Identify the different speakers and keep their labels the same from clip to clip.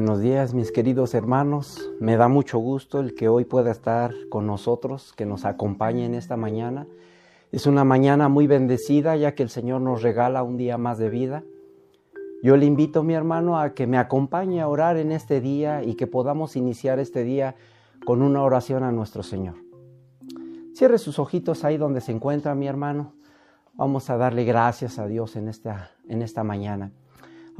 Speaker 1: Buenos días mis queridos hermanos, me da mucho gusto el que hoy pueda estar con nosotros, que nos acompañe en esta mañana. Es una mañana muy bendecida ya que el Señor nos regala un día más de vida. Yo le invito, mi hermano, a que me acompañe a orar en este día y que podamos iniciar este día con una oración a nuestro Señor. Cierre sus ojitos ahí donde se encuentra, mi hermano. Vamos a darle gracias a Dios en esta, en esta mañana.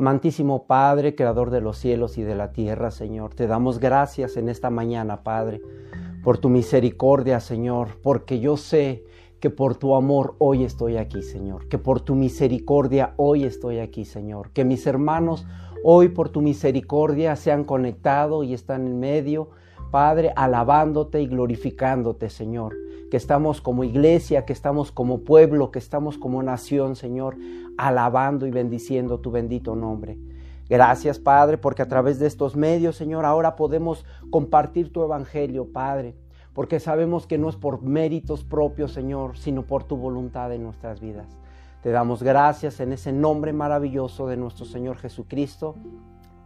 Speaker 1: Amantísimo Padre, Creador de los cielos y de la tierra, Señor, te damos gracias en esta mañana, Padre, por tu misericordia, Señor, porque yo sé que por tu amor hoy estoy aquí, Señor, que por tu misericordia hoy estoy aquí, Señor, que mis hermanos hoy por tu misericordia se han conectado y están en medio, Padre, alabándote y glorificándote, Señor que estamos como iglesia, que estamos como pueblo, que estamos como nación, Señor, alabando y bendiciendo tu bendito nombre. Gracias, Padre, porque a través de estos medios, Señor, ahora podemos compartir tu evangelio, Padre, porque sabemos que no es por méritos propios, Señor, sino por tu voluntad en nuestras vidas. Te damos gracias en ese nombre maravilloso de nuestro Señor Jesucristo.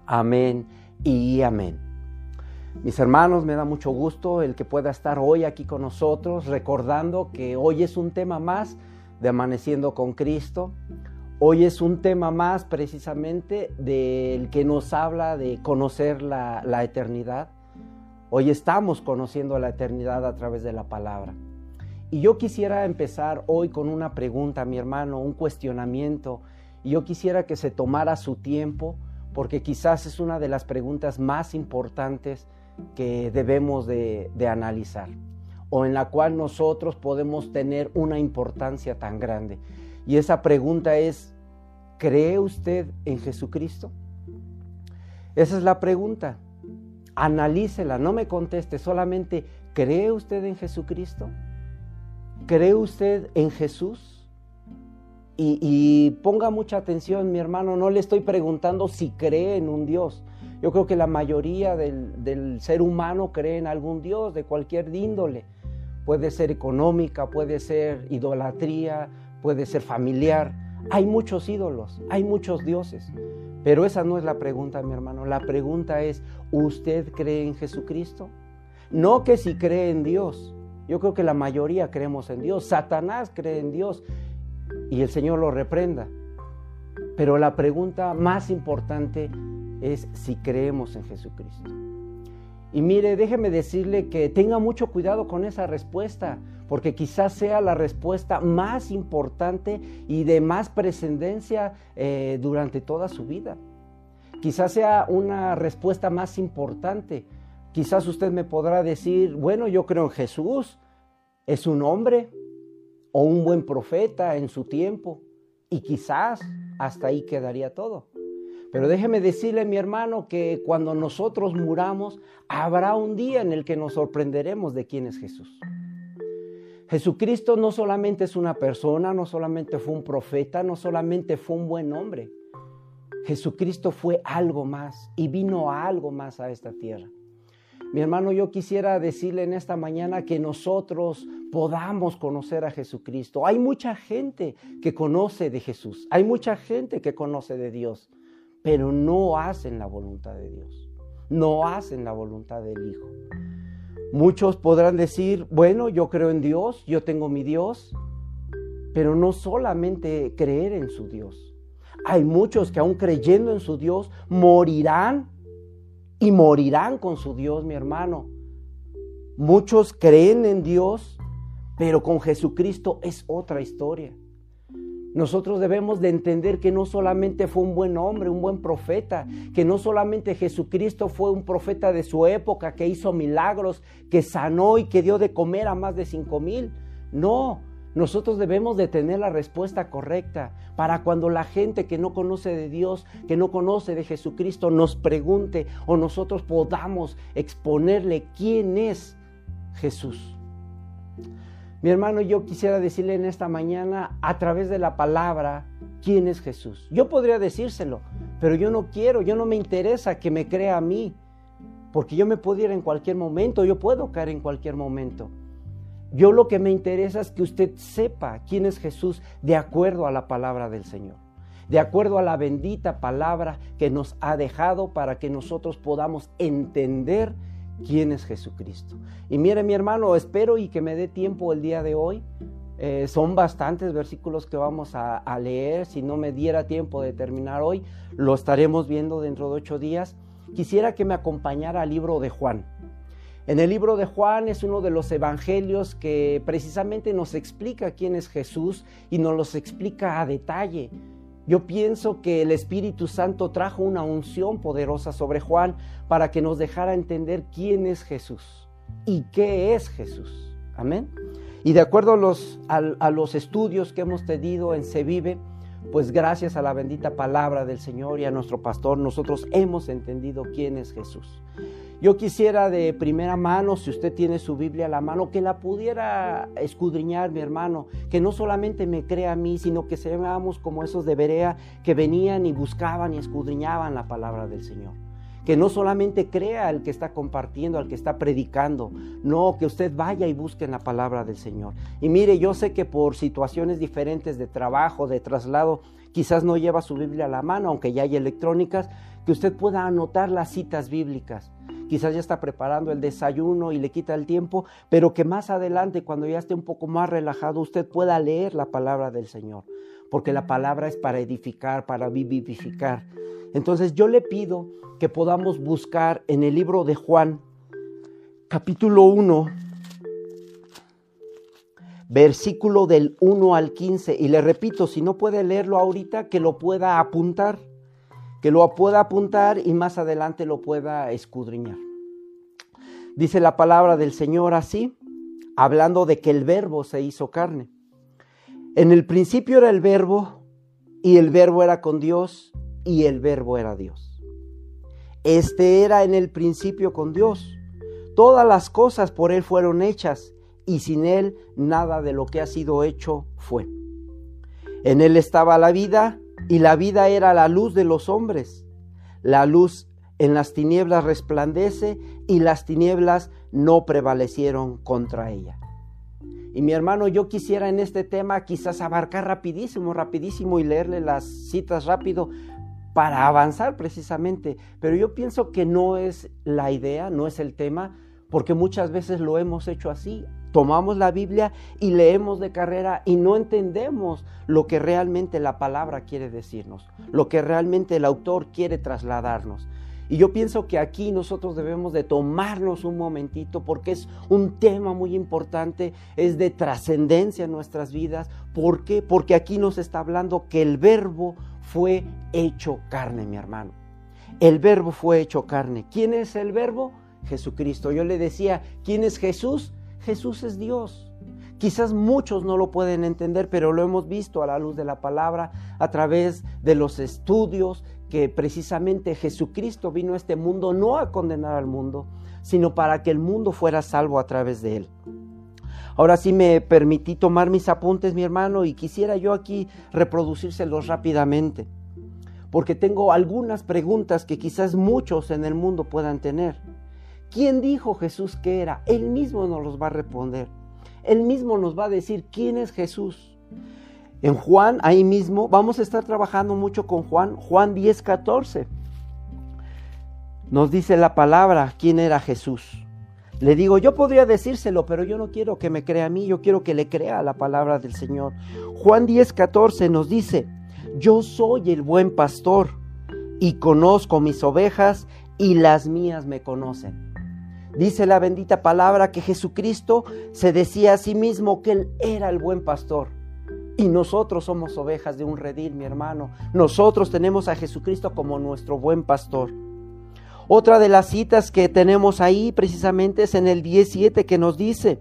Speaker 1: Amén y amén. Mis hermanos, me da mucho gusto el que pueda estar hoy aquí con nosotros, recordando que hoy es un tema más de Amaneciendo con Cristo. Hoy es un tema más precisamente del que nos habla de conocer la, eternidad. Hoy estamos conociendo la eternidad a través de la palabra. Y yo quisiera empezar hoy con una pregunta, mi hermano, un cuestionamiento. Y yo quisiera que se tomara su tiempo, porque quizás es una de las preguntas más importantes que debemos de, analizar o en la cual nosotros podemos tener una importancia tan grande. Y esa pregunta es, ¿cree usted en Jesucristo? Esa es la pregunta. Analícela, no me conteste, solamente ¿cree usted en Jesucristo? ¿Cree usted en Jesús? Y, ponga mucha atención, mi hermano, no le estoy preguntando si cree en un Dios. Yo creo que la mayoría del, ser humano cree en algún Dios de cualquier índole. Puede ser económica, puede ser idolatría, puede ser familiar. Hay muchos ídolos, hay muchos dioses. Pero esa no es la pregunta, mi hermano. La pregunta es, ¿usted cree en Jesucristo? No que si cree en Dios. Yo creo que la mayoría creemos en Dios. Satanás cree en Dios y el Señor lo reprenda. Pero la pregunta más importante es si creemos en Jesucristo. Y mire, déjeme decirle que tenga mucho cuidado con esa respuesta, porque quizás sea la respuesta más importante y de más prescendencia eh, durante toda su vida. Quizás sea una respuesta más importante. Quizás usted me podrá decir, bueno, yo creo en Jesús, es un hombre, o un buen profeta en su tiempo. Y quizás hasta ahí quedaría todo. Pero déjeme decirle, mi hermano, que cuando nosotros muramos, habrá un día en el que nos sorprenderemos de quién es Jesús. Jesucristo no solamente es una persona, no solamente fue un profeta, no solamente fue un buen hombre. Jesucristo fue algo más y vino algo más a esta tierra. Mi hermano, yo quisiera decirle en esta mañana que nosotros podamos conocer a Jesucristo. Hay mucha gente que conoce de Jesús, hay mucha gente que conoce de Dios, pero no hacen la voluntad de Dios, no hacen la voluntad del Hijo. Muchos podrán decir, bueno, yo creo en Dios, yo tengo mi Dios, pero no solamente creer en su Dios. Hay muchos que aún creyendo en su Dios morirán y morirán con su Dios, mi hermano. Muchos creen en Dios, pero con Jesucristo es otra historia. Nosotros debemos de entender que no solamente fue un buen hombre, un buen profeta, que no solamente Jesucristo fue un profeta de su época que hizo milagros, que sanó y que dio de comer a más de cinco mil. No, nosotros debemos de tener la respuesta correcta para cuando la gente que no conoce de Dios, que no conoce de Jesucristo, nos pregunte o nosotros podamos exponerle quién es Jesús. Mi hermano, yo quisiera decirle en esta mañana a través de la palabra quién es Jesús. Yo podría decírselo, pero yo no quiero, yo no me interesa que me crea a mí, porque yo me puedo ir en cualquier momento, yo puedo caer en cualquier momento. Yo lo que me interesa es que usted sepa quién es Jesús de acuerdo a la palabra del Señor. de acuerdo a la bendita palabra que nos ha dejado para que nosotros podamos entender quién es Jesucristo. Y mire mi hermano, espero y que me dé tiempo el día de hoy. Eh, son bastantes versículos que vamos a, a leer. Si no me diera tiempo de terminar hoy, lo estaremos viendo dentro de ocho días. Quisiera que me acompañara al libro de Juan. En el libro de Juan es uno de los evangelios que precisamente nos explica quién es Jesús y nos los explica a detalle. Yo pienso que el Espíritu Santo trajo una unción poderosa sobre Juan para que nos dejara entender quién es Jesús y qué es Jesús. Amén. Y de acuerdo a los, a, los estudios que hemos tenido en Sevive, pues gracias a la bendita palabra del Señor y a nuestro pastor, nosotros hemos entendido quién es Jesús. Yo quisiera de primera mano, si usted tiene su Biblia a la mano, que la pudiera escudriñar, mi hermano, que no solamente me crea a mí, sino que seamos como esos de Berea que venían y buscaban y escudriñaban la palabra del Señor. Que no solamente crea al que está compartiendo, al que está predicando, no, que usted vaya y busque en la palabra del Señor. Y mire, yo sé que por situaciones diferentes de trabajo, de traslado, quizás no lleva su Biblia a la mano, aunque ya hay electrónicas, que usted pueda anotar las citas bíblicas quizás ya está preparando el desayuno y le quita el tiempo, pero que más adelante, cuando ya esté un poco más relajado, usted pueda leer la palabra del Señor, porque la palabra es para edificar, para vivificar. Entonces yo le pido que podamos buscar en el libro de Juan, capítulo 1, versículo del 1 al 15, y le repito, si no puede leerlo ahorita, que lo pueda apuntar que lo pueda apuntar y más adelante lo pueda escudriñar. Dice la palabra del Señor así, hablando de que el verbo se hizo carne. En el principio era el verbo y el verbo era con Dios y el verbo era Dios. Este era en el principio con Dios. Todas las cosas por Él fueron hechas y sin Él nada de lo que ha sido hecho fue. En Él estaba la vida y la vida era la luz de los hombres. La luz en las tinieblas resplandece y las tinieblas no prevalecieron contra ella. Y mi hermano, yo quisiera en este tema quizás abarcar rapidísimo, rapidísimo y leerle las citas rápido para avanzar precisamente. Pero yo pienso que no es la idea, no es el tema, porque muchas veces lo hemos hecho así tomamos la Biblia y leemos de carrera y no entendemos lo que realmente la palabra quiere decirnos, lo que realmente el autor quiere trasladarnos. Y yo pienso que aquí nosotros debemos de tomarnos un momentito porque es un tema muy importante, es de trascendencia en nuestras vidas. ¿Por qué? Porque aquí nos está hablando que el verbo fue hecho carne, mi hermano. El verbo fue hecho carne. ¿Quién es el verbo? Jesucristo. Yo le decía, ¿quién es Jesús? Jesús es Dios. Quizás muchos no lo pueden entender, pero lo hemos visto a la luz de la palabra, a través de los estudios, que precisamente Jesucristo vino a este mundo no a condenar al mundo, sino para que el mundo fuera salvo a través de él. Ahora sí me permití tomar mis apuntes, mi hermano, y quisiera yo aquí reproducírselos rápidamente, porque tengo algunas preguntas que quizás muchos en el mundo puedan tener. ¿Quién dijo Jesús que era? Él mismo nos los va a responder. Él mismo nos va a decir quién es Jesús. En Juan, ahí mismo, vamos a estar trabajando mucho con Juan, Juan 10, 14. Nos dice la palabra quién era Jesús. Le digo, yo podría decírselo, pero yo no quiero que me crea a mí, yo quiero que le crea la palabra del Señor. Juan 10, 14 nos dice, yo soy el buen pastor y conozco mis ovejas y las mías me conocen. Dice la bendita palabra que Jesucristo se decía a sí mismo que Él era el buen pastor. Y nosotros somos ovejas de un redil, mi hermano. Nosotros tenemos a Jesucristo como nuestro buen pastor. Otra de las citas que tenemos ahí precisamente es en el 17 que nos dice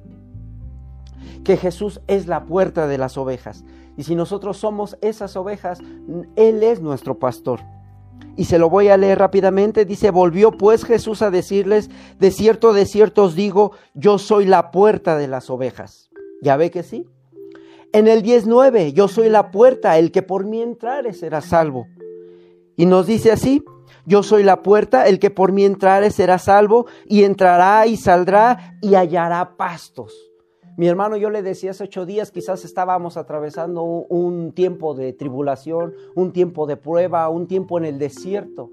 Speaker 1: que Jesús es la puerta de las ovejas. Y si nosotros somos esas ovejas, Él es nuestro pastor. Y se lo voy a leer rápidamente. Dice, volvió pues Jesús a decirles, de cierto, de cierto os digo, yo soy la puerta de las ovejas. ¿Ya ve que sí? En el 19, yo soy la puerta, el que por mí entrare será salvo. Y nos dice así, yo soy la puerta, el que por mí entrare será salvo, y entrará y saldrá y hallará pastos. Mi hermano, yo le decía hace ocho días, quizás estábamos atravesando un tiempo de tribulación, un tiempo de prueba, un tiempo en el desierto.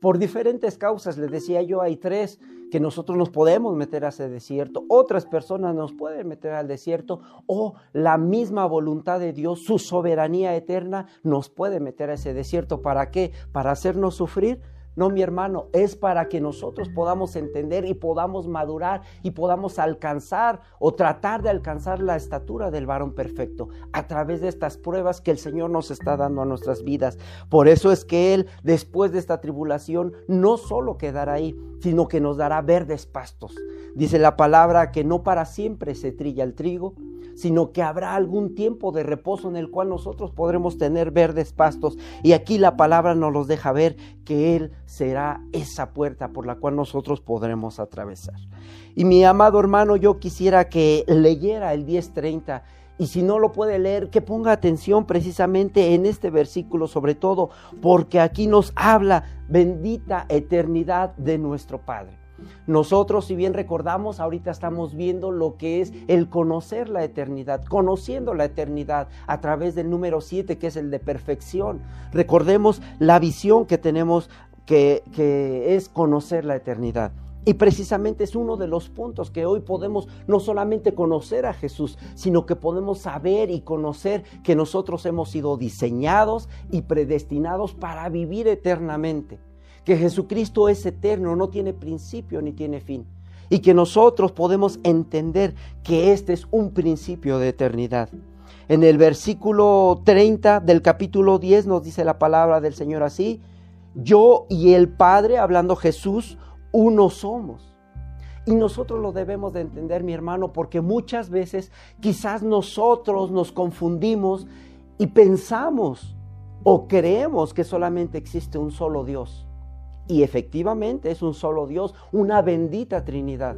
Speaker 1: Por diferentes causas, le decía yo, hay tres que nosotros nos podemos meter a ese desierto, otras personas nos pueden meter al desierto o la misma voluntad de Dios, su soberanía eterna nos puede meter a ese desierto. ¿Para qué? Para hacernos sufrir no, mi hermano, es para que nosotros podamos entender y podamos madurar y podamos alcanzar o tratar de alcanzar la estatura del varón perfecto a través de estas pruebas que el Señor nos está dando a nuestras vidas. Por eso es que Él, después de esta tribulación, no solo quedará ahí, sino que nos dará verdes pastos. Dice la palabra que no para siempre se trilla el trigo, sino que habrá algún tiempo de reposo en el cual nosotros podremos tener verdes pastos. Y aquí la palabra nos los deja ver que Él será esa puerta por la cual nosotros podremos atravesar. Y mi amado hermano, yo quisiera que leyera el 1030 y si no lo puede leer, que ponga atención precisamente en este versículo, sobre todo porque aquí nos habla bendita eternidad de nuestro Padre. Nosotros, si bien recordamos, ahorita estamos viendo lo que es el conocer la eternidad, conociendo la eternidad a través del número 7, que es el de perfección. Recordemos la visión que tenemos, que, que es conocer la eternidad. Y precisamente es uno de los puntos que hoy podemos no solamente conocer a Jesús, sino que podemos saber y conocer que nosotros hemos sido diseñados y predestinados para vivir eternamente que Jesucristo es eterno, no tiene principio ni tiene fin. Y que nosotros podemos entender que este es un principio de eternidad. En el versículo 30 del capítulo 10 nos dice la palabra del Señor así, yo y el Padre, hablando Jesús, uno somos. Y nosotros lo debemos de entender, mi hermano, porque muchas veces quizás nosotros nos confundimos y pensamos o creemos que solamente existe un solo Dios. Y efectivamente es un solo Dios, una bendita Trinidad.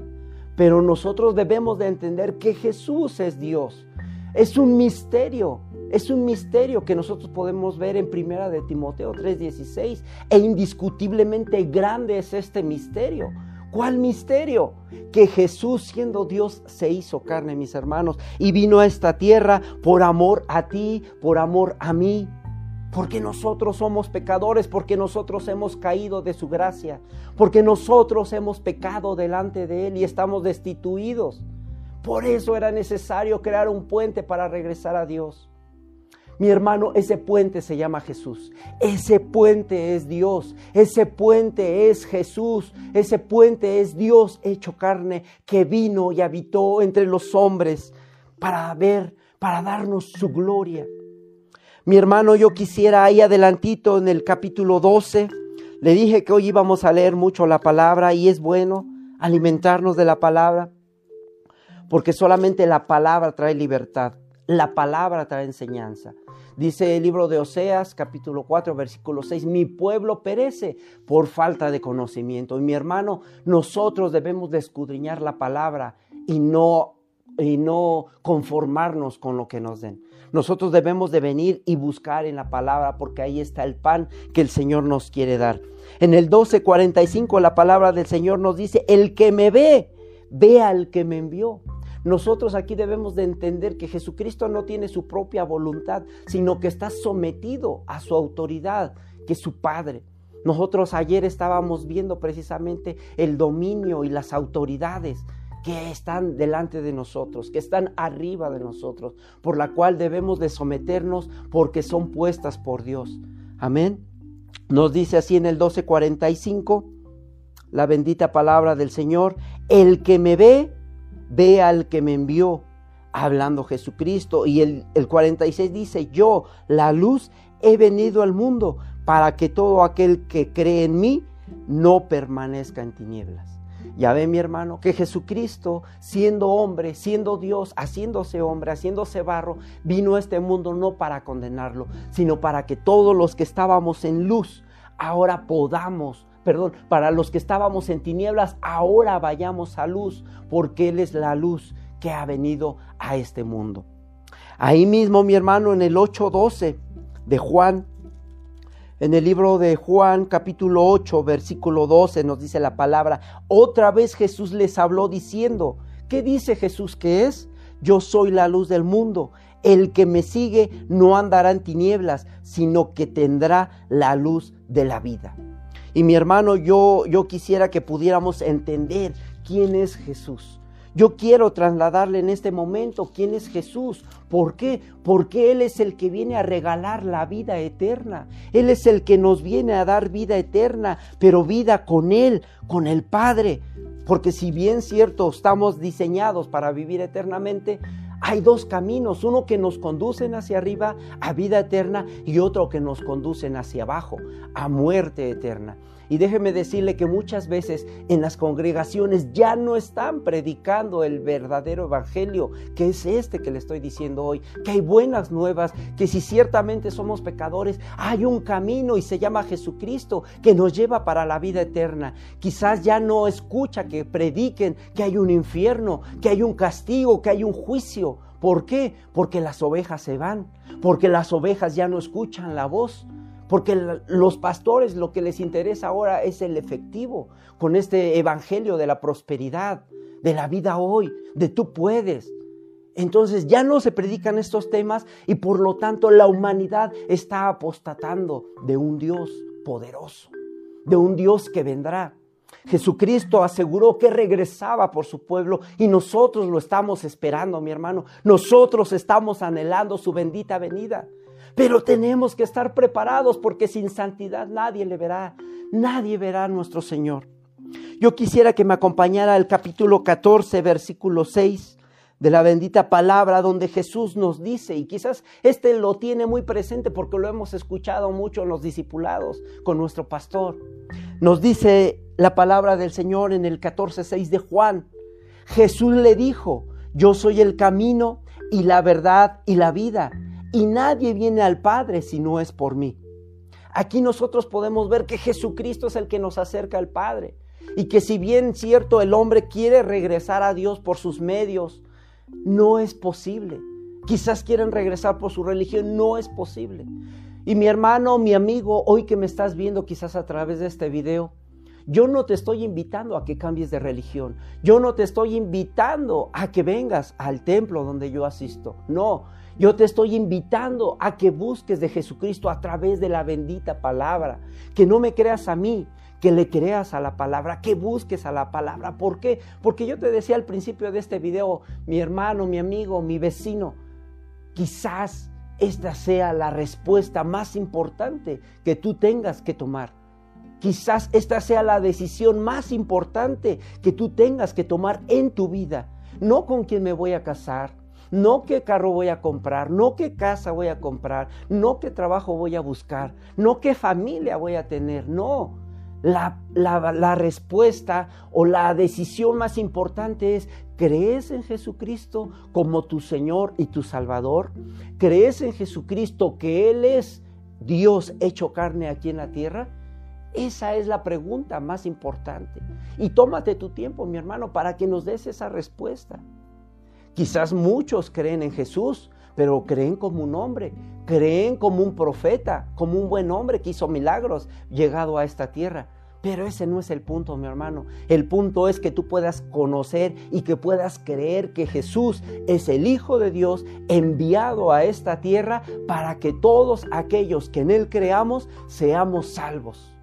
Speaker 1: Pero nosotros debemos de entender que Jesús es Dios. Es un misterio, es un misterio que nosotros podemos ver en Primera de Timoteo 3:16 e indiscutiblemente grande es este misterio. ¿Cuál misterio? Que Jesús siendo Dios se hizo carne, mis hermanos, y vino a esta tierra por amor a ti, por amor a mí, porque nosotros somos pecadores, porque nosotros hemos caído de su gracia, porque nosotros hemos pecado delante de Él y estamos destituidos. Por eso era necesario crear un puente para regresar a Dios. Mi hermano, ese puente se llama Jesús. Ese puente es Dios. Ese puente es Jesús. Ese puente es Dios hecho carne que vino y habitó entre los hombres para ver, para darnos su gloria. Mi hermano, yo quisiera ahí adelantito en el capítulo 12, le dije que hoy íbamos a leer mucho la palabra y es bueno alimentarnos de la palabra, porque solamente la palabra trae libertad, la palabra trae enseñanza. Dice el libro de Oseas, capítulo 4, versículo 6, mi pueblo perece por falta de conocimiento. Y mi hermano, nosotros debemos de escudriñar la palabra y no, y no conformarnos con lo que nos den. Nosotros debemos de venir y buscar en la palabra porque ahí está el pan que el Señor nos quiere dar. En el 12:45 la palabra del Señor nos dice, el que me ve, ve al que me envió. Nosotros aquí debemos de entender que Jesucristo no tiene su propia voluntad, sino que está sometido a su autoridad, que es su Padre. Nosotros ayer estábamos viendo precisamente el dominio y las autoridades que están delante de nosotros, que están arriba de nosotros, por la cual debemos de someternos porque son puestas por Dios. Amén. Nos dice así en el 12:45 la bendita palabra del Señor, el que me ve, ve al que me envió, hablando Jesucristo. Y el, el 46 dice, yo, la luz, he venido al mundo para que todo aquel que cree en mí no permanezca en tinieblas. Ya ve mi hermano que Jesucristo, siendo hombre, siendo Dios, haciéndose hombre, haciéndose barro, vino a este mundo no para condenarlo, sino para que todos los que estábamos en luz, ahora podamos, perdón, para los que estábamos en tinieblas, ahora vayamos a luz, porque Él es la luz que ha venido a este mundo. Ahí mismo, mi hermano, en el 8.12 de Juan en el libro de Juan capítulo 8 versículo 12 nos dice la palabra, otra vez Jesús les habló diciendo, ¿qué dice Jesús que es? yo soy la luz del mundo. El que me sigue no andará en tinieblas, sino que tendrá la luz de la vida. Y mi hermano, yo, yo quisiera que pudiéramos entender quién es Jesús. Yo quiero trasladarle en este momento quién es Jesús. ¿Por qué? Porque Él es el que viene a regalar la vida eterna. Él es el que nos viene a dar vida eterna, pero vida con Él, con el Padre. Porque si bien cierto estamos diseñados para vivir eternamente, hay dos caminos, uno que nos conducen hacia arriba a vida eterna y otro que nos conducen hacia abajo a muerte eterna. Y déjeme decirle que muchas veces en las congregaciones ya no están predicando el verdadero evangelio, que es este que le estoy diciendo hoy, que hay buenas nuevas, que si ciertamente somos pecadores, hay un camino y se llama Jesucristo que nos lleva para la vida eterna. Quizás ya no escucha que prediquen que hay un infierno, que hay un castigo, que hay un juicio. ¿Por qué? Porque las ovejas se van, porque las ovejas ya no escuchan la voz. Porque los pastores lo que les interesa ahora es el efectivo, con este evangelio de la prosperidad, de la vida hoy, de tú puedes. Entonces ya no se predican estos temas y por lo tanto la humanidad está apostatando de un Dios poderoso, de un Dios que vendrá. Jesucristo aseguró que regresaba por su pueblo y nosotros lo estamos esperando, mi hermano. Nosotros estamos anhelando su bendita venida. Pero tenemos que estar preparados porque sin santidad nadie le verá, nadie verá a nuestro Señor. Yo quisiera que me acompañara al capítulo 14, versículo 6 de la bendita palabra donde Jesús nos dice, y quizás este lo tiene muy presente porque lo hemos escuchado mucho en los discipulados con nuestro pastor. Nos dice la palabra del Señor en el 14.6 de Juan. Jesús le dijo, yo soy el camino y la verdad y la vida y nadie viene al Padre si no es por mí. Aquí nosotros podemos ver que Jesucristo es el que nos acerca al Padre y que si bien cierto el hombre quiere regresar a Dios por sus medios, no es posible. Quizás quieren regresar por su religión, no es posible. Y mi hermano, mi amigo, hoy que me estás viendo quizás a través de este video, yo no te estoy invitando a que cambies de religión. Yo no te estoy invitando a que vengas al templo donde yo asisto. No, yo te estoy invitando a que busques de Jesucristo a través de la bendita palabra, que no me creas a mí, que le creas a la palabra, que busques a la palabra. ¿Por qué? Porque yo te decía al principio de este video, mi hermano, mi amigo, mi vecino, quizás esta sea la respuesta más importante que tú tengas que tomar. Quizás esta sea la decisión más importante que tú tengas que tomar en tu vida. No con quién me voy a casar, no qué carro voy a comprar, no qué casa voy a comprar, no qué trabajo voy a buscar, no qué familia voy a tener, no. La, la, respuesta o la decisión más importante es, ¿crees en Jesucristo como tu Señor y tu Salvador? ¿Crees en Jesucristo que Él es Dios hecho carne aquí en la tierra? Esa es la pregunta más importante. Y tómate tu tiempo, mi hermano, para que nos des esa respuesta. Quizás muchos creen en Jesús, pero creen como un hombre, creen como un profeta, como un buen hombre que hizo milagros llegado a esta tierra. Pero ese no es el punto, mi hermano. El punto es que tú puedas conocer y que puedas creer que Jesús es el Hijo de Dios enviado a esta tierra para que todos aquellos que en Él creamos seamos salvos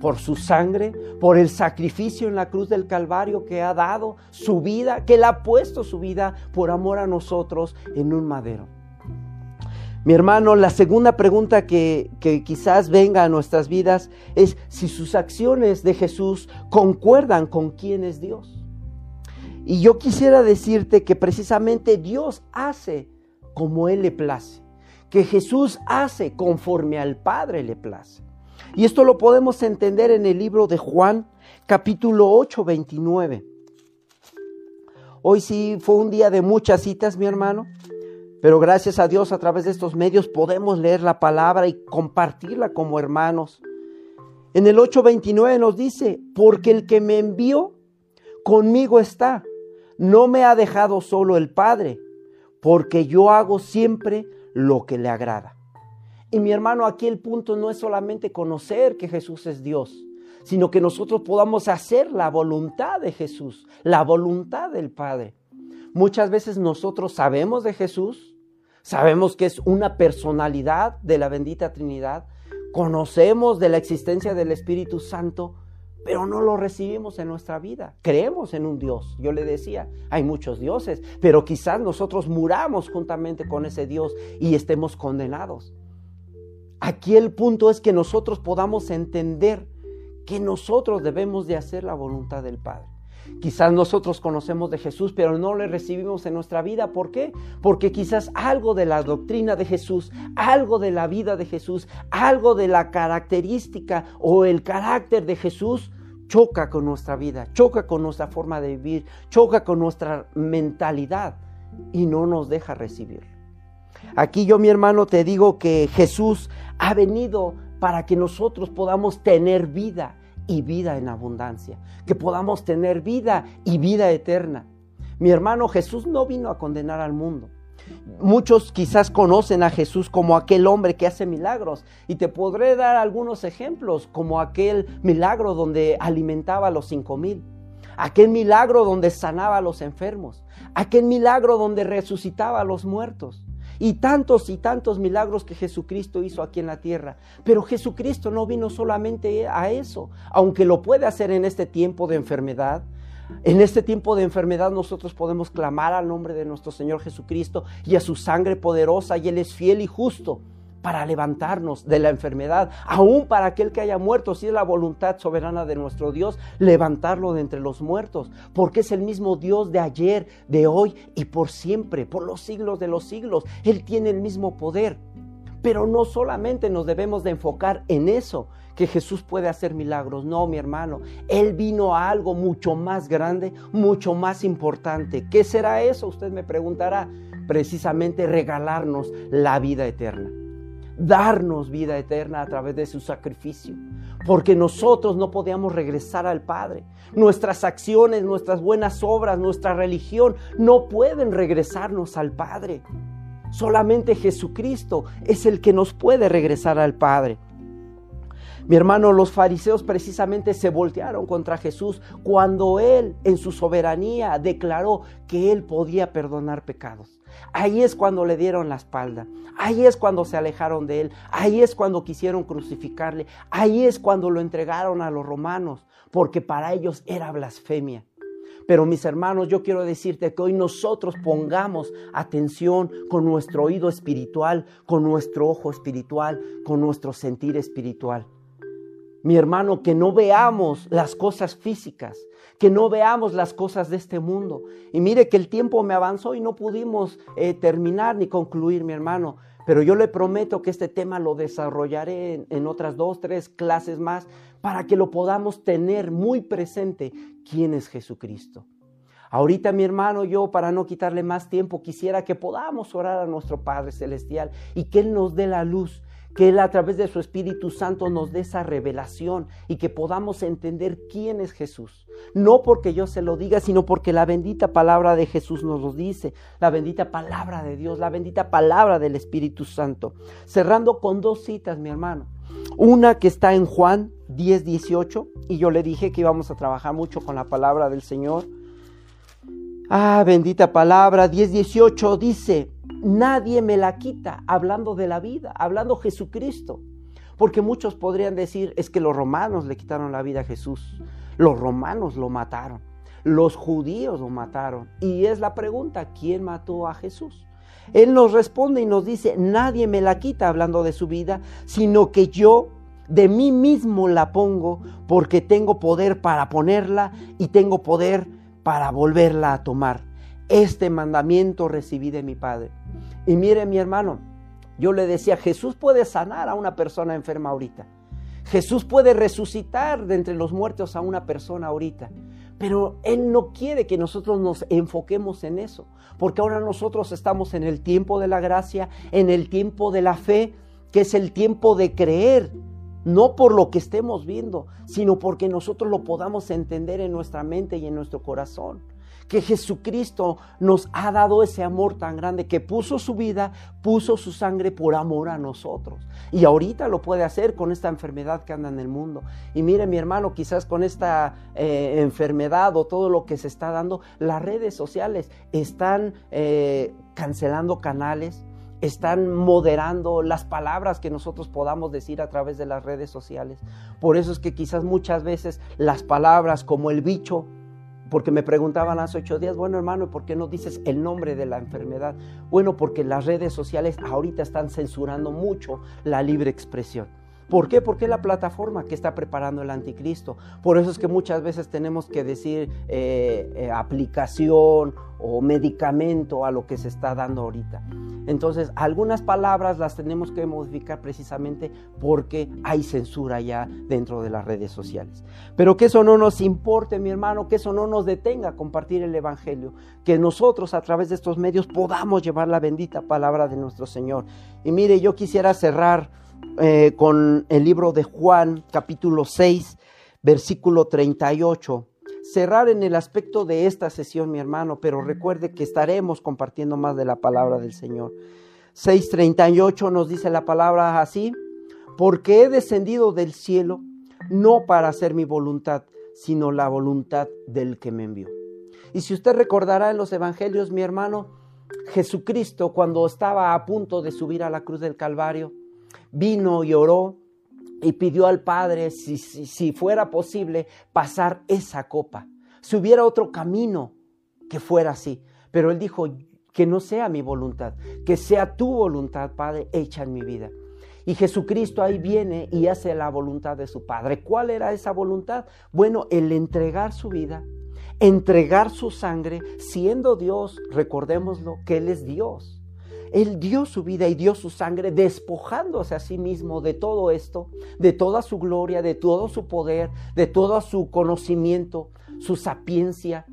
Speaker 1: por su sangre, por el sacrificio en la cruz del Calvario que ha dado su vida, que Él ha puesto su vida por amor a nosotros en un madero. Mi hermano, la segunda pregunta que, que, quizás venga a nuestras vidas es si sus acciones de Jesús concuerdan con quién es Dios. Y yo quisiera decirte que precisamente Dios hace como Él le place, que Jesús hace conforme al Padre le place. Y esto lo podemos entender en el libro de Juan, capítulo 8, 29. Hoy sí fue un día de muchas citas, mi hermano, pero gracias a Dios a través de estos medios podemos leer la palabra y compartirla como hermanos. En el 8:29 nos dice, porque el que me envió conmigo está, no me ha dejado solo el Padre, porque yo hago siempre lo que le agrada. Y mi hermano, aquí el punto no es solamente conocer que Jesús es Dios, sino que nosotros podamos hacer la voluntad de Jesús, la voluntad del Padre. Muchas veces nosotros sabemos de Jesús, sabemos que es una personalidad de la bendita Trinidad, conocemos de la existencia del Espíritu Santo, pero no lo recibimos en nuestra vida. Creemos en un Dios. Yo le decía, hay muchos dioses, pero quizás nosotros muramos juntamente con ese Dios y estemos condenados. Aquí el punto es que nosotros podamos entender que nosotros debemos de hacer la voluntad del Padre. Quizás nosotros conocemos de Jesús, pero no le recibimos en nuestra vida. ¿Por qué? Porque quizás algo de la doctrina de Jesús, algo de la vida de Jesús, algo de la característica o el carácter de Jesús choca con nuestra vida, choca con nuestra forma de vivir, choca con nuestra mentalidad y no nos deja recibir. Aquí yo, mi hermano, te digo que Jesús ha venido para que nosotros podamos tener vida y vida en abundancia, que podamos tener vida y vida eterna. Mi hermano Jesús no vino a condenar al mundo. Muchos quizás conocen a Jesús como aquel hombre que hace milagros y te podré dar algunos ejemplos como aquel milagro donde alimentaba a los cinco mil, aquel milagro donde sanaba a los enfermos, aquel milagro donde resucitaba a los muertos y tantos y tantos milagros que Jesucristo hizo aquí en la tierra. Pero Jesucristo no vino solamente a eso, aunque lo puede hacer en este tiempo de enfermedad. En este tiempo de enfermedad nosotros podemos clamar al nombre de nuestro Señor Jesucristo y a su sangre poderosa y Él es fiel y justo para levantarnos de la enfermedad, aún para aquel que haya muerto, si es la voluntad soberana de nuestro Dios, levantarlo de entre los muertos, porque es el mismo Dios de ayer, de hoy y por siempre, por los siglos de los siglos. Él tiene el mismo poder. Pero no solamente nos debemos de enfocar en eso, que Jesús puede hacer milagros. No, mi hermano, Él vino a algo mucho más grande, mucho más importante. ¿Qué será eso? Usted me preguntará. Precisamente regalarnos la vida eterna darnos vida eterna a través de su sacrificio, porque nosotros no podíamos regresar al Padre. Nuestras acciones, nuestras buenas obras, nuestra religión no pueden regresarnos al Padre. Solamente Jesucristo es el que nos puede regresar al Padre. Mi hermano, los fariseos precisamente se voltearon contra Jesús cuando Él en su soberanía declaró que Él podía perdonar pecados. Ahí es cuando le dieron la espalda. Ahí es cuando se alejaron de él. Ahí es cuando quisieron crucificarle. Ahí es cuando lo entregaron a los romanos, porque para ellos era blasfemia. Pero mis hermanos, yo quiero decirte que hoy nosotros pongamos atención con nuestro oído espiritual, con nuestro ojo espiritual, con nuestro sentir espiritual. Mi hermano, que no veamos las cosas físicas, que no veamos las cosas de este mundo. Y mire que el tiempo me avanzó y no pudimos eh, terminar ni concluir, mi hermano. Pero yo le prometo que este tema lo desarrollaré en, en otras dos, tres clases más para que lo podamos tener muy presente quién es Jesucristo. Ahorita mi hermano, yo para no quitarle más tiempo, quisiera que podamos orar a nuestro Padre Celestial y que Él nos dé la luz que Él a través de su Espíritu Santo nos dé esa revelación y que podamos entender quién es Jesús. No porque yo se lo diga, sino porque la bendita palabra de Jesús nos lo dice, la bendita palabra de Dios, la bendita palabra del Espíritu Santo. Cerrando con dos citas, mi hermano. Una que está en Juan 10, 18, y yo le dije que íbamos a trabajar mucho con la palabra del Señor. Ah, bendita palabra, 10, 18 dice, nadie me la quita, hablando de la vida, hablando Jesucristo. Porque muchos podrían decir, es que los romanos le quitaron la vida a Jesús, los romanos lo mataron, los judíos lo mataron. Y es la pregunta, ¿quién mató a Jesús? Él nos responde y nos dice, nadie me la quita hablando de su vida, sino que yo de mí mismo la pongo porque tengo poder para ponerla y tengo poder para volverla a tomar. Este mandamiento recibí de mi Padre. Y mire mi hermano, yo le decía, Jesús puede sanar a una persona enferma ahorita. Jesús puede resucitar de entre los muertos a una persona ahorita. Pero Él no quiere que nosotros nos enfoquemos en eso, porque ahora nosotros estamos en el tiempo de la gracia, en el tiempo de la fe, que es el tiempo de creer, no por lo que estemos viendo, sino porque nosotros lo podamos entender en nuestra mente y en nuestro corazón que Jesucristo nos ha dado ese amor tan grande, que puso su vida, puso su sangre por amor a nosotros. Y ahorita lo puede hacer con esta enfermedad que anda en el mundo. Y mire mi hermano, quizás con esta eh, enfermedad o todo lo que se está dando, las redes sociales están eh, cancelando canales, están moderando las palabras que nosotros podamos decir a través de las redes sociales. Por eso es que quizás muchas veces las palabras como el bicho, porque me preguntaban hace ocho días, bueno hermano, ¿por qué no dices el nombre de la enfermedad? Bueno, porque las redes sociales ahorita están censurando mucho la libre expresión. ¿Por qué? Porque es la plataforma que está preparando el anticristo. Por eso es que muchas veces tenemos que decir eh, eh, aplicación o medicamento a lo que se está dando ahorita. Entonces, algunas palabras las tenemos que modificar precisamente porque hay censura ya dentro de las redes sociales. Pero que eso no nos importe, mi hermano, que eso no nos detenga a compartir el Evangelio, que nosotros a través de estos medios podamos llevar la bendita palabra de nuestro Señor. Y mire, yo quisiera cerrar eh, con el libro de Juan, capítulo 6, versículo 38. Cerrar en el aspecto de esta sesión, mi hermano, pero recuerde que estaremos compartiendo más de la palabra del Señor. 6.38 nos dice la palabra así, porque he descendido del cielo no para hacer mi voluntad, sino la voluntad del que me envió. Y si usted recordará en los evangelios, mi hermano, Jesucristo cuando estaba a punto de subir a la cruz del Calvario, vino y oró y pidió al Padre, si, si, fuera posible, pasar esa copa. Si hubiera otro camino que fuera así. Pero él dijo, que no sea mi voluntad, que sea tu voluntad, Padre, hecha en mi vida. Y Jesucristo ahí viene y hace la voluntad de su Padre. ¿Cuál era esa voluntad? Bueno, el entregar su vida, entregar su sangre, siendo Dios, recordémoslo, que Él es Dios. Él dio su vida y dio su sangre despojándose a sí mismo de todo esto, de toda su gloria, de todo su poder, de todo su conocimiento, su sapiencia.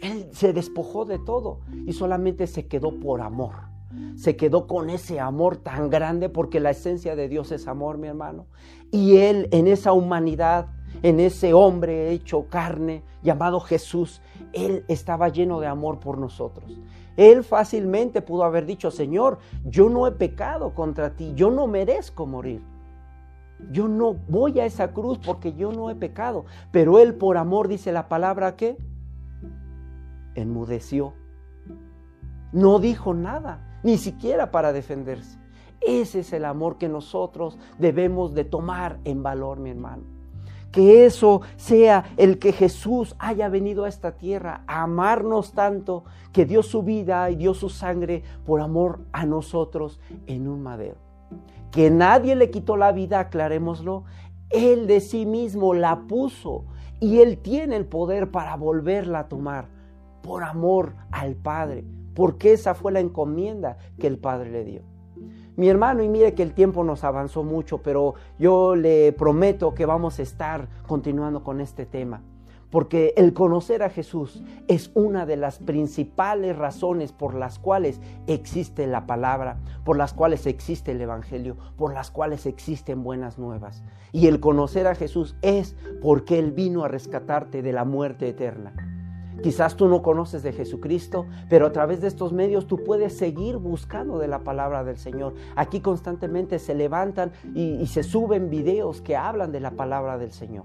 Speaker 1: Él se despojó de todo y solamente se quedó por amor. Se quedó con ese amor tan grande porque la esencia de Dios es amor, mi hermano. Y Él en esa humanidad, en ese hombre hecho carne llamado Jesús, Él estaba lleno de amor por nosotros. Él fácilmente pudo haber dicho, Señor, yo no he pecado contra ti, yo no merezco morir. Yo no voy a esa cruz porque yo no he pecado. Pero Él por amor dice la palabra que enmudeció. No dijo nada, ni siquiera para defenderse. Ese es el amor que nosotros debemos de tomar en valor, mi hermano que eso sea el que Jesús haya venido a esta tierra a amarnos tanto, que dio su vida y dio su sangre por amor a nosotros en un madero. Que nadie le quitó la vida, aclarémoslo, Él de sí mismo la puso y Él tiene el poder para volverla a tomar por amor al Padre, porque esa fue la encomienda que el Padre le dio mi hermano, y mire que el tiempo nos avanzó mucho, pero yo le prometo que vamos a estar continuando con este tema. Porque el conocer a Jesús es una de las principales razones por las cuales existe la palabra, por las cuales existe el Evangelio, por las cuales existen buenas nuevas. Y el conocer a Jesús es porque Él vino a rescatarte de la muerte eterna. Quizás tú no conoces de Jesucristo, pero a través de estos medios tú puedes seguir buscando de la palabra del Señor. Aquí constantemente se levantan y, se suben videos que hablan de la palabra del Señor.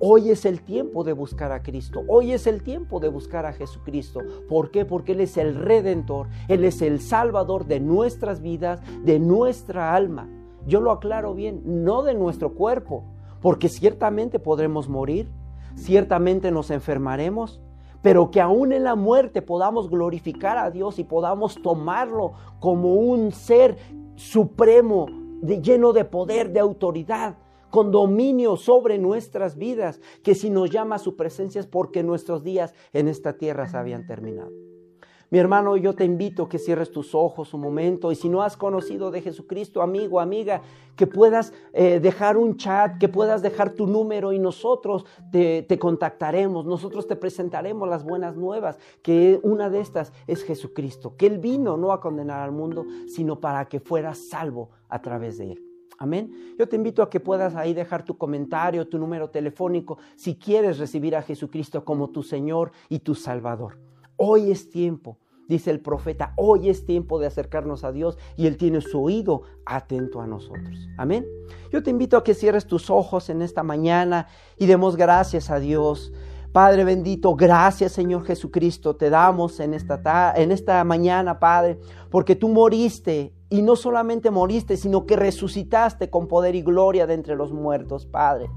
Speaker 1: Hoy es el tiempo de buscar a Cristo. Hoy es el tiempo de buscar a Jesucristo. ¿Por qué? Porque Él es el redentor. Él es el salvador de nuestras vidas, de nuestra alma. Yo lo aclaro bien, no de nuestro cuerpo, porque ciertamente podremos morir, ciertamente nos enfermaremos, pero que aún en la muerte podamos glorificar a Dios y podamos tomarlo como un ser supremo, lleno de poder, de autoridad, con dominio sobre nuestras vidas, que si nos llama a su presencia es porque nuestros días en esta tierra se habían terminado. Mi hermano, yo te invito a que cierres tus ojos un momento y si no has conocido de Jesucristo, amigo, amiga, que puedas eh, dejar un chat, que puedas dejar tu número y nosotros te, te contactaremos, nosotros te presentaremos las buenas nuevas, que una de estas es Jesucristo, que Él vino no a condenar al mundo, sino para que fueras salvo a través de Él. Amén. Yo te invito a que puedas ahí dejar tu comentario, tu número telefónico, si quieres recibir a Jesucristo como tu Señor y tu Salvador. Hoy es tiempo, dice el profeta, hoy es tiempo de acercarnos a Dios y Él tiene su oído atento a nosotros. Amén. Yo te invito a que cierres tus ojos en esta mañana y demos gracias a Dios. Padre bendito, gracias Señor Jesucristo, te damos en esta, en esta mañana, Padre, porque tú moriste y no solamente moriste, sino que resucitaste con poder y gloria de entre los muertos, Padre.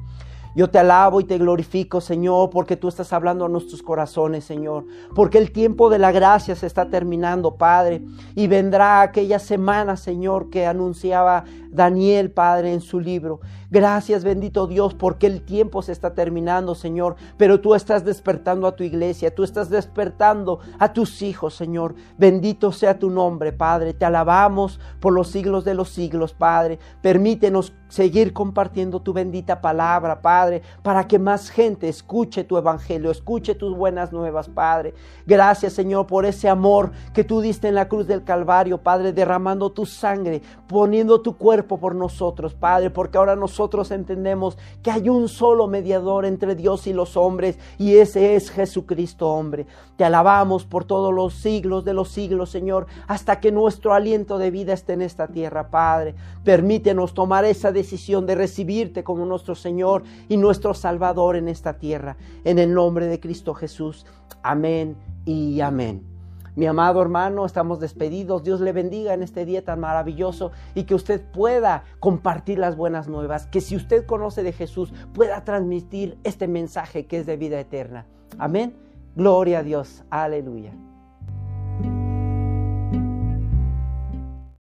Speaker 1: Yo te alabo y te glorifico, Señor, porque tú estás hablando a nuestros corazones, Señor. Porque el tiempo de la gracia se está terminando, Padre. Y vendrá aquella semana, Señor, que anunciaba Daniel, Padre, en su libro. Gracias, bendito Dios, porque el tiempo se está terminando, Señor. Pero tú estás despertando a tu iglesia, tú estás despertando a tus hijos, Señor. Bendito sea tu nombre, Padre. Te alabamos por los siglos de los siglos, Padre. Permítenos seguir compartiendo tu bendita palabra, Padre, para que más gente escuche tu evangelio, escuche tus buenas nuevas, Padre. Gracias, Señor, por ese amor que tú diste en la cruz del Calvario, Padre, derramando tu sangre, poniendo tu cuerpo por nosotros, Padre, porque ahora nosotros entendemos que hay un solo mediador entre Dios y los hombres, y ese es Jesucristo, hombre. Te alabamos por todos los siglos de los siglos, Señor, hasta que nuestro aliento de vida esté en esta tierra, Padre. Permítenos tomar esa decisión de recibirte como nuestro Señor y nuestro Salvador en esta tierra. En el nombre de Cristo Jesús. Amén y amén. Mi amado hermano, estamos despedidos. Dios le bendiga en este día tan maravilloso y que usted pueda compartir las buenas nuevas, que si usted conoce de Jesús pueda transmitir este mensaje que es de vida eterna. Amén. Gloria a Dios. Aleluya.